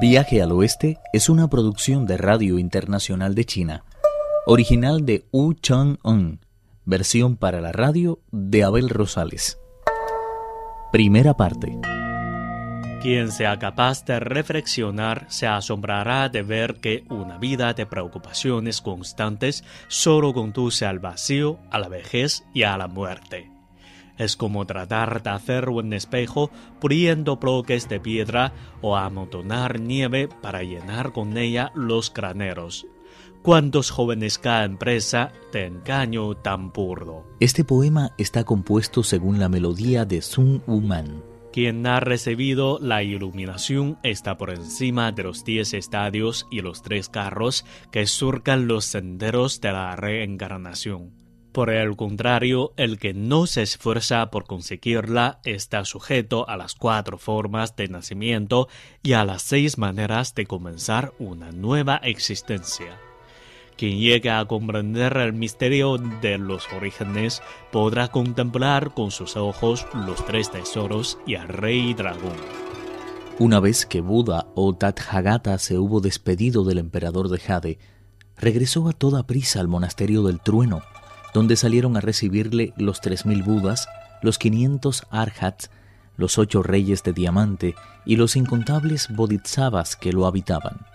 Viaje al Oeste es una producción de Radio Internacional de China, original de Wu Chang-un, versión para la radio de Abel Rosales. Primera parte. Quien sea capaz de reflexionar se asombrará de ver que una vida de preocupaciones constantes solo conduce al vacío, a la vejez y a la muerte. Es como tratar de hacer un espejo puliendo bloques de piedra o amontonar nieve para llenar con ella los graneros. ¿Cuántos jóvenes caen presa de engaño tan burdo? Este poema está compuesto según la melodía de Sun Wuman quien ha recibido la iluminación está por encima de los diez estadios y los tres carros que surcan los senderos de la reencarnación. Por el contrario, el que no se esfuerza por conseguirla está sujeto a las cuatro formas de nacimiento y a las seis maneras de comenzar una nueva existencia. Quien llegue a comprender el misterio de los orígenes podrá contemplar con sus ojos los tres tesoros y al rey dragón. Una vez que Buda o Tathagata se hubo despedido del emperador de Jade, regresó a toda prisa al monasterio del trueno, donde salieron a recibirle los tres mil Budas, los quinientos Arhats, los ocho reyes de diamante y los incontables Bodhisattvas que lo habitaban.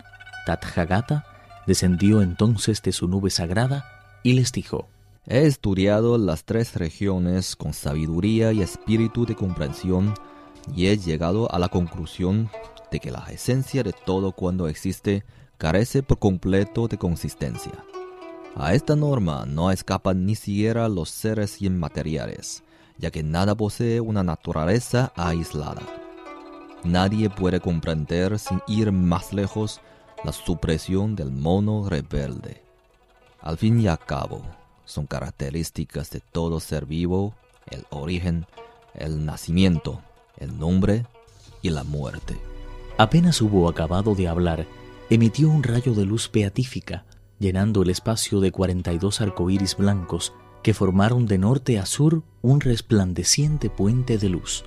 Tathagata Descendió entonces de su nube sagrada y les dijo, He estudiado las tres regiones con sabiduría y espíritu de comprensión y he llegado a la conclusión de que la esencia de todo cuando existe carece por completo de consistencia. A esta norma no escapan ni siquiera los seres inmateriales, ya que nada posee una naturaleza aislada. Nadie puede comprender sin ir más lejos la supresión del mono rebelde. Al fin y al cabo, son características de todo ser vivo el origen, el nacimiento, el nombre y la muerte. Apenas hubo acabado de hablar, emitió un rayo de luz beatífica, llenando el espacio de 42 arcoíris blancos que formaron de norte a sur un resplandeciente puente de luz.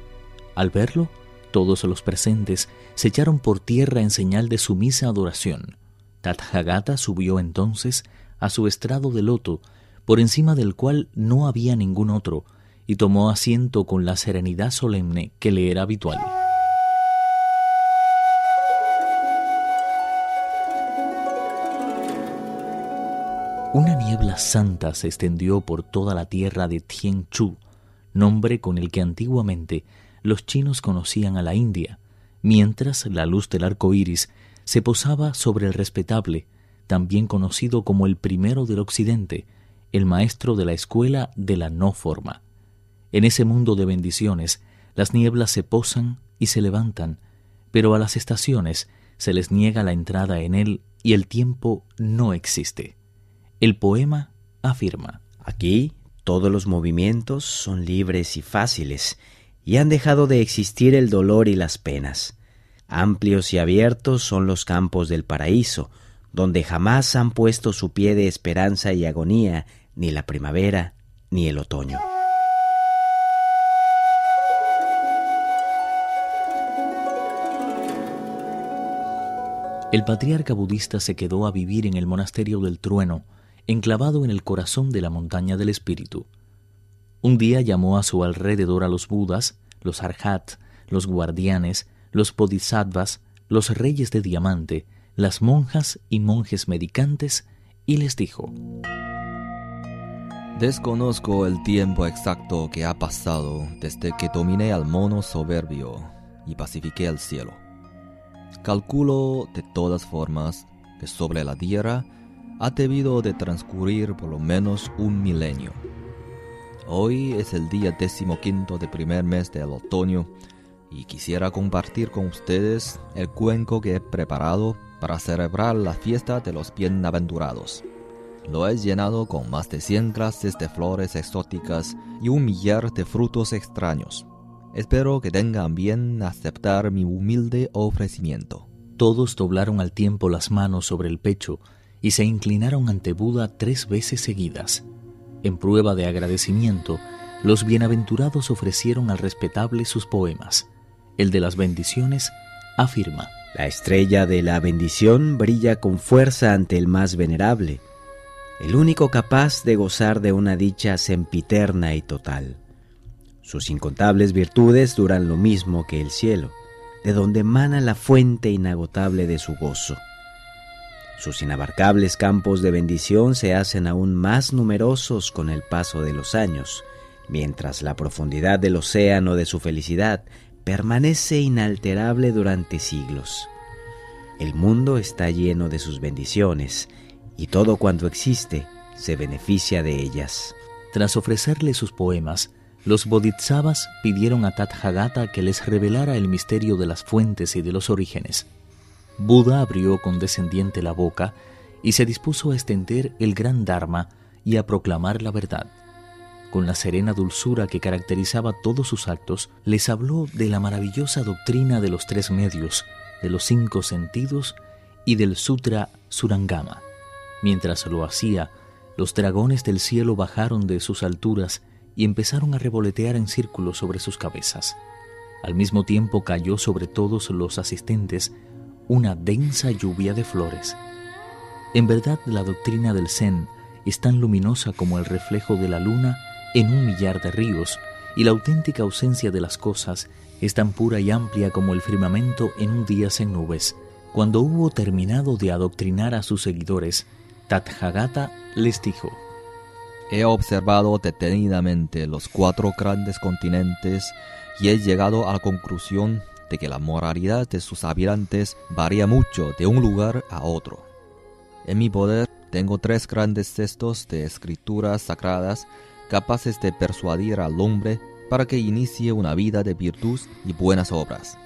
Al verlo, todos los presentes se echaron por tierra en señal de sumisa adoración. Tathagata subió entonces a su estrado de loto, por encima del cual no había ningún otro, y tomó asiento con la serenidad solemne que le era habitual. Una niebla santa se extendió por toda la tierra de Tianchu, nombre con el que antiguamente los chinos conocían a la India, mientras la luz del arco iris se posaba sobre el respetable, también conocido como el primero del occidente, el maestro de la escuela de la no forma. En ese mundo de bendiciones, las nieblas se posan y se levantan, pero a las estaciones se les niega la entrada en él y el tiempo no existe. El poema afirma. Aquí todos los movimientos son libres y fáciles, y han dejado de existir el dolor y las penas. Amplios y abiertos son los campos del paraíso, donde jamás han puesto su pie de esperanza y agonía ni la primavera ni el otoño. El patriarca budista se quedó a vivir en el monasterio del trueno, enclavado en el corazón de la montaña del espíritu. Un día llamó a su alrededor a los Budas, los Arhat, los guardianes, los Bodhisattvas, los reyes de diamante, las monjas y monjes medicantes, y les dijo, Desconozco el tiempo exacto que ha pasado desde que dominé al mono soberbio y pacifiqué el cielo. Calculo de todas formas que sobre la tierra ha debido de transcurrir por lo menos un milenio Hoy es el día decimoquinto del primer mes del otoño y quisiera compartir con ustedes el cuenco que he preparado para celebrar la fiesta de los bienaventurados. Lo he llenado con más de 100 clases de flores exóticas y un millar de frutos extraños. Espero que tengan bien aceptar mi humilde ofrecimiento. Todos doblaron al tiempo las manos sobre el pecho y se inclinaron ante Buda tres veces seguidas. En prueba de agradecimiento, los bienaventurados ofrecieron al respetable sus poemas. El de las bendiciones afirma. La estrella de la bendición brilla con fuerza ante el más venerable, el único capaz de gozar de una dicha sempiterna y total. Sus incontables virtudes duran lo mismo que el cielo, de donde emana la fuente inagotable de su gozo. Sus inabarcables campos de bendición se hacen aún más numerosos con el paso de los años, mientras la profundidad del océano de su felicidad permanece inalterable durante siglos. El mundo está lleno de sus bendiciones, y todo cuanto existe se beneficia de ellas. Tras ofrecerle sus poemas, los bodhisattvas pidieron a Tathagata que les revelara el misterio de las fuentes y de los orígenes. Buda abrió condescendiente la boca y se dispuso a extender el gran Dharma y a proclamar la verdad. Con la serena dulzura que caracterizaba todos sus actos, les habló de la maravillosa doctrina de los tres medios, de los cinco sentidos y del Sutra Surangama. Mientras lo hacía, los dragones del cielo bajaron de sus alturas y empezaron a revolotear en círculos sobre sus cabezas. Al mismo tiempo cayó sobre todos los asistentes una densa lluvia de flores. En verdad la doctrina del Zen es tan luminosa como el reflejo de la luna en un millar de ríos, y la auténtica ausencia de las cosas es tan pura y amplia como el firmamento en un día sin nubes. Cuando hubo terminado de adoctrinar a sus seguidores, Tathagata les dijo, He observado detenidamente los cuatro grandes continentes y he llegado a la conclusión de que la moralidad de sus habitantes varía mucho de un lugar a otro. En mi poder tengo tres grandes cestos de escrituras sagradas capaces de persuadir al hombre para que inicie una vida de virtud y buenas obras.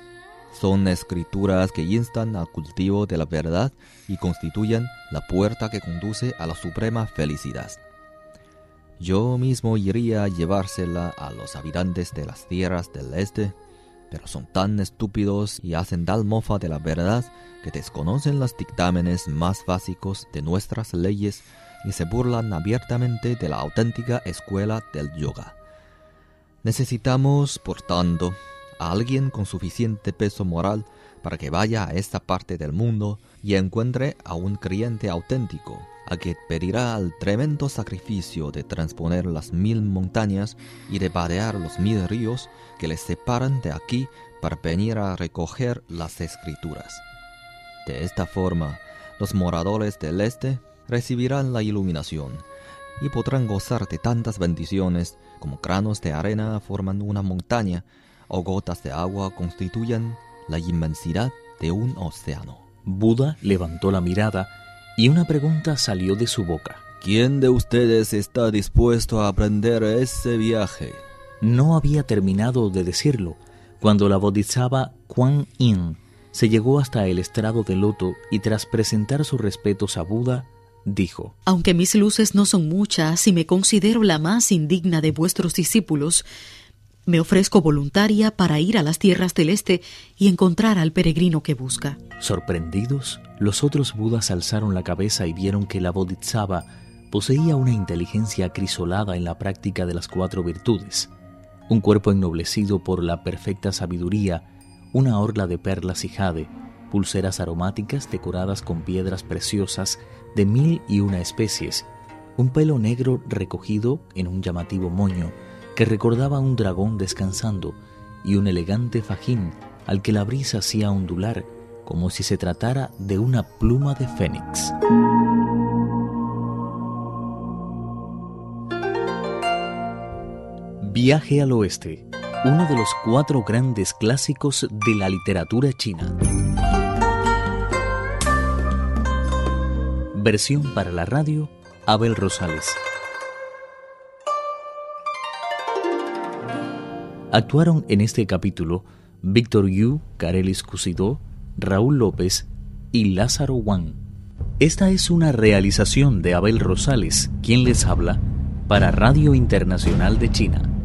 Son escrituras que instan al cultivo de la verdad y constituyen la puerta que conduce a la suprema felicidad. Yo mismo iría a llevársela a los habitantes de las tierras del este pero son tan estúpidos y hacen tal mofa de la verdad que desconocen los dictámenes más básicos de nuestras leyes y se burlan abiertamente de la auténtica escuela del yoga. Necesitamos, por tanto, a alguien con suficiente peso moral para que vaya a esta parte del mundo y encuentre a un creyente auténtico, a que pedirá el tremendo sacrificio de transponer las mil montañas y de vadear los mil ríos que les separan de aquí para venir a recoger las escrituras. De esta forma, los moradores del este recibirán la iluminación y podrán gozar de tantas bendiciones como granos de arena forman una montaña o gotas de agua constituyen la inmensidad de un océano. Buda levantó la mirada y una pregunta salió de su boca. ¿Quién de ustedes está dispuesto a aprender ese viaje? No había terminado de decirlo cuando la bodhisattva Kuan Yin se llegó hasta el estrado de loto y tras presentar sus respetos a Buda, dijo, Aunque mis luces no son muchas y me considero la más indigna de vuestros discípulos, me ofrezco voluntaria para ir a las tierras del este y encontrar al peregrino que busca. Sorprendidos, los otros budas alzaron la cabeza y vieron que la bodhisattva poseía una inteligencia acrisolada en la práctica de las cuatro virtudes, un cuerpo ennoblecido por la perfecta sabiduría, una orla de perlas y jade, pulseras aromáticas decoradas con piedras preciosas de mil y una especies, un pelo negro recogido en un llamativo moño, que recordaba un dragón descansando y un elegante fajín al que la brisa hacía ondular como si se tratara de una pluma de fénix. Viaje al Oeste, uno de los cuatro grandes clásicos de la literatura china. Versión para la radio, Abel Rosales. Actuaron en este capítulo Víctor Yu, Carelis Cusidó, Raúl López y Lázaro Wang. Esta es una realización de Abel Rosales, quien les habla, para Radio Internacional de China.